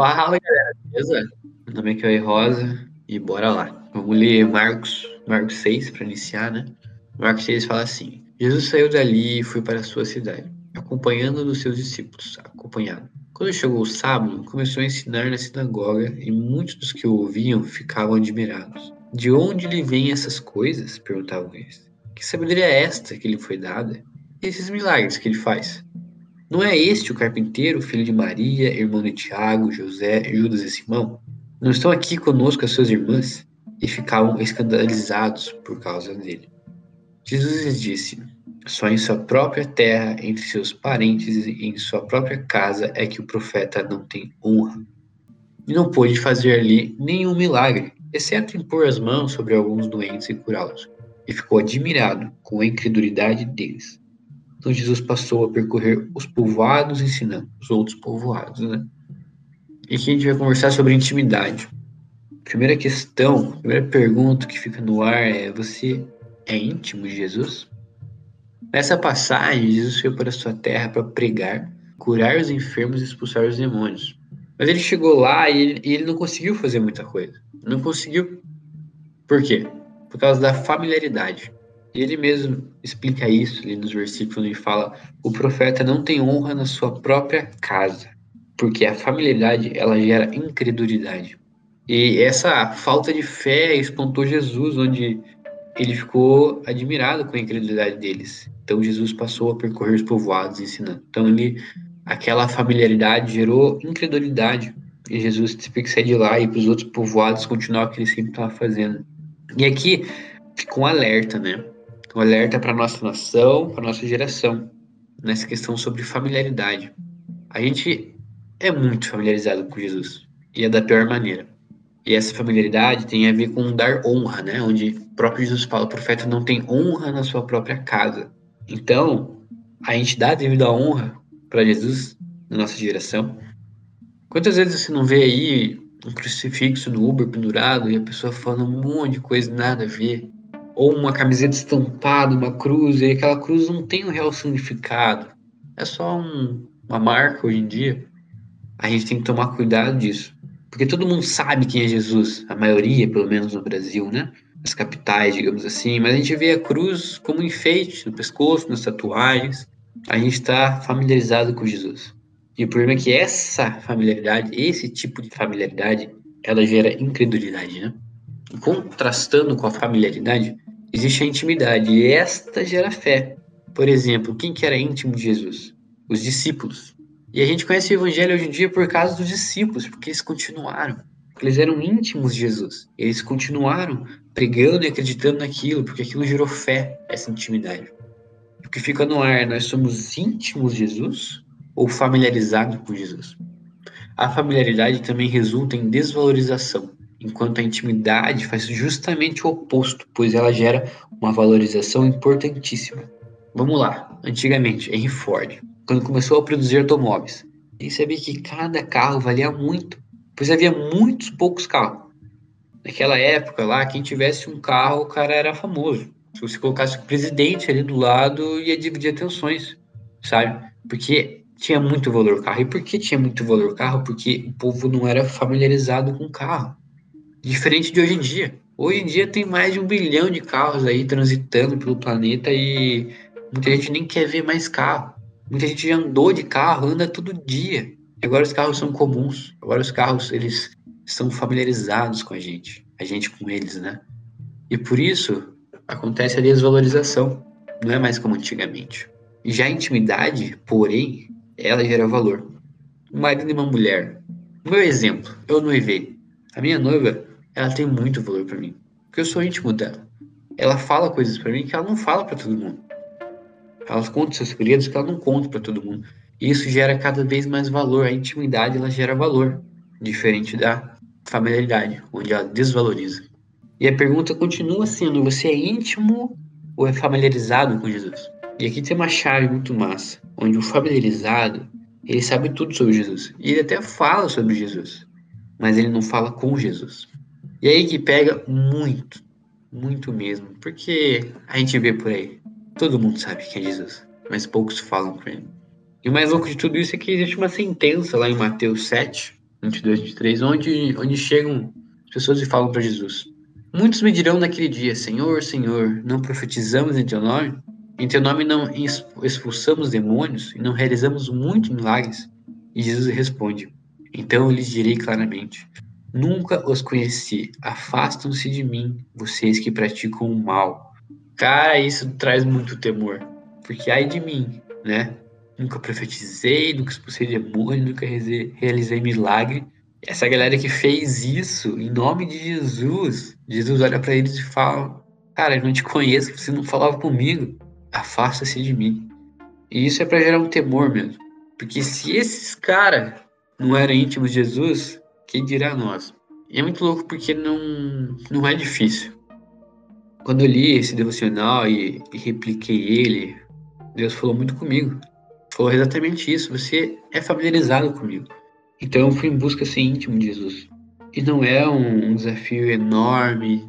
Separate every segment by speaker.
Speaker 1: Fala, galera, beleza? Meu nome é Cauê Rosa e bora lá. Vamos ler Marcos, Marcos 6 para iniciar, né? Marcos 6 fala assim: Jesus saiu dali e foi para a sua cidade, acompanhando os seus discípulos, acompanhado. Quando chegou o sábado, começou a ensinar na sinagoga e muitos dos que o ouviam ficavam admirados. De onde lhe vêm essas coisas? perguntavam eles. Que sabedoria é esta que lhe foi dada? E esses milagres que ele faz? Não é este o carpinteiro, filho de Maria, irmão de Tiago, José, Judas e Simão? Não estão aqui conosco as suas irmãs? E ficavam escandalizados por causa dele. Jesus lhes disse: Só em sua própria terra, entre seus parentes e em sua própria casa é que o profeta não tem honra. E não pôde fazer ali nenhum milagre, exceto impor as mãos sobre alguns doentes e curá-los. E ficou admirado com a incredulidade deles. Então Jesus passou a percorrer os povoados ensinando os outros povoados, né? E aqui a gente vai conversar sobre intimidade. Primeira questão, primeira pergunta que fica no ar é: você é íntimo de Jesus? Nessa passagem, Jesus veio para sua terra para pregar, curar os enfermos e expulsar os demônios. Mas ele chegou lá e ele, e ele não conseguiu fazer muita coisa. Não conseguiu. Por quê? Por causa da familiaridade. Ele mesmo explica isso ali nos versículos e fala: o profeta não tem honra na sua própria casa, porque a familiaridade ela gera incredulidade. E essa falta de fé espantou Jesus, onde ele ficou admirado com a incredulidade deles. Então Jesus passou a percorrer os povoados ensinando. Então ele, aquela familiaridade gerou incredulidade. E Jesus teve que sair de lá e para os outros povoados continuar o que ele sempre estava fazendo. E aqui ficou um alerta, né? Um alerta para nossa nação, para nossa geração, nessa questão sobre familiaridade. A gente é muito familiarizado com Jesus e é da pior maneira. E essa familiaridade tem a ver com dar honra, né? Onde o próprio Jesus fala, o profeta não tem honra na sua própria casa. Então, a gente dá devido à honra para Jesus na nossa geração. Quantas vezes você não vê aí um crucifixo no Uber pendurado e a pessoa falando um monte de coisa nada a ver? Ou uma camiseta estampada, uma cruz, e aquela cruz não tem um real significado. É só um, uma marca hoje em dia. A gente tem que tomar cuidado disso. Porque todo mundo sabe quem é Jesus, a maioria, pelo menos no Brasil, né? As capitais, digamos assim. Mas a gente vê a cruz como enfeite no pescoço, nas tatuagens. A gente está familiarizado com Jesus. E o problema é que essa familiaridade, esse tipo de familiaridade, ela gera incredulidade, né? contrastando com a familiaridade, existe a intimidade, e esta gera fé. Por exemplo, quem que era íntimo de Jesus? Os discípulos. E a gente conhece o evangelho hoje em dia por causa dos discípulos, porque eles continuaram. Eles eram íntimos de Jesus. Eles continuaram pregando e acreditando naquilo, porque aquilo gerou fé, essa intimidade. O que fica no ar, nós somos íntimos de Jesus ou familiarizados com Jesus? A familiaridade também resulta em desvalorização enquanto a intimidade faz justamente o oposto, pois ela gera uma valorização importantíssima. Vamos lá, antigamente, Henry Ford, quando começou a produzir automóveis, ele sabia que cada carro valia muito, pois havia muitos poucos carros. Naquela época lá, quem tivesse um carro, o cara era famoso. Se você colocasse o presidente ali do lado, ia dividir atenções, sabe? Porque tinha muito valor carro. E por que tinha muito valor carro? Porque o povo não era familiarizado com carro. Diferente de hoje em dia. Hoje em dia tem mais de um bilhão de carros aí transitando pelo planeta e muita gente nem quer ver mais carro. Muita gente já andou de carro, anda todo dia. Agora os carros são comuns. Agora os carros, eles estão familiarizados com a gente. A gente com eles, né? E por isso acontece a desvalorização. Não é mais como antigamente. Já a intimidade, porém, ela gera valor. Um marido e uma mulher. Meu exemplo, eu noivei. A minha noiva, ela tem muito valor para mim, porque eu sou íntimo dela. Ela fala coisas para mim que ela não fala para todo mundo. Ela conta seus segredos que ela não conta para todo mundo. E isso gera cada vez mais valor. A intimidade ela gera valor, diferente da familiaridade, onde ela desvaloriza. E a pergunta continua sendo: você é íntimo ou é familiarizado com Jesus? E aqui tem uma chave muito massa, onde o familiarizado ele sabe tudo sobre Jesus. E ele até fala sobre Jesus, mas ele não fala com Jesus. E aí que pega muito, muito mesmo, porque a gente vê por aí, todo mundo sabe quem é Jesus, mas poucos falam com ele. E o mais louco de tudo isso é que existe uma sentença lá em Mateus 7, 22, 23, onde, onde chegam as pessoas e falam para Jesus: Muitos me dirão naquele dia: Senhor, Senhor, não profetizamos em teu nome? Em teu nome não expulsamos demônios e não realizamos muitos milagres? E Jesus responde: Então eu lhes direi claramente: Nunca os conheci. Afastam-se de mim, vocês que praticam o mal. Cara, isso traz muito temor. Porque ai de mim, né? Nunca profetizei, nunca expulsei demônio, nunca realizei milagre. Essa galera que fez isso em nome de Jesus, Jesus olha para eles e fala: Cara, eu não te conheço, você não falava comigo. Afasta-se de mim. E isso é para gerar um temor mesmo. Porque se esses caras não eram íntimos de Jesus, quem dirá nós? E é muito louco porque não, não é difícil. Quando eu li esse devocional e, e repliquei ele, Deus falou muito comigo. Falou exatamente isso. Você é familiarizado comigo. Então eu fui em busca ser íntimo de Jesus. E não é um, um desafio enorme.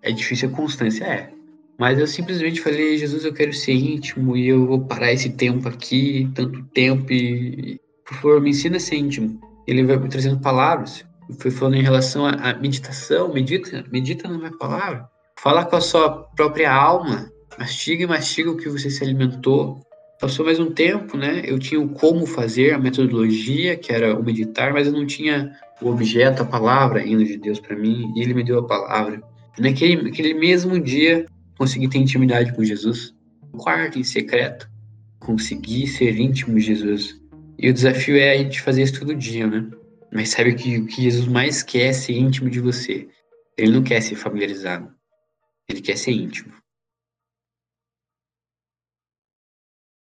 Speaker 1: É difícil a constância, é. Mas eu simplesmente falei, Jesus, eu quero ser íntimo e eu vou parar esse tempo aqui, tanto tempo e, por favor, me ensina a ser íntimo. Ele vai trazendo palavras. Foi falando em relação à meditação, medita, medita na minha palavra. Fala com a sua própria alma. Mastiga e mastiga o que você se alimentou. Passou mais um tempo, né? Eu tinha o como fazer, a metodologia, que era o meditar, mas eu não tinha o objeto, a palavra ainda de Deus para mim, e ele me deu a palavra. Naquele, naquele mesmo dia, consegui ter intimidade com Jesus. No quarto, em secreto, consegui ser íntimo de Jesus. E o desafio é a gente fazer isso todo dia, né? Mas sabe que o que Jesus mais quer é ser íntimo de você. Ele não quer ser familiarizado. Ele quer ser íntimo.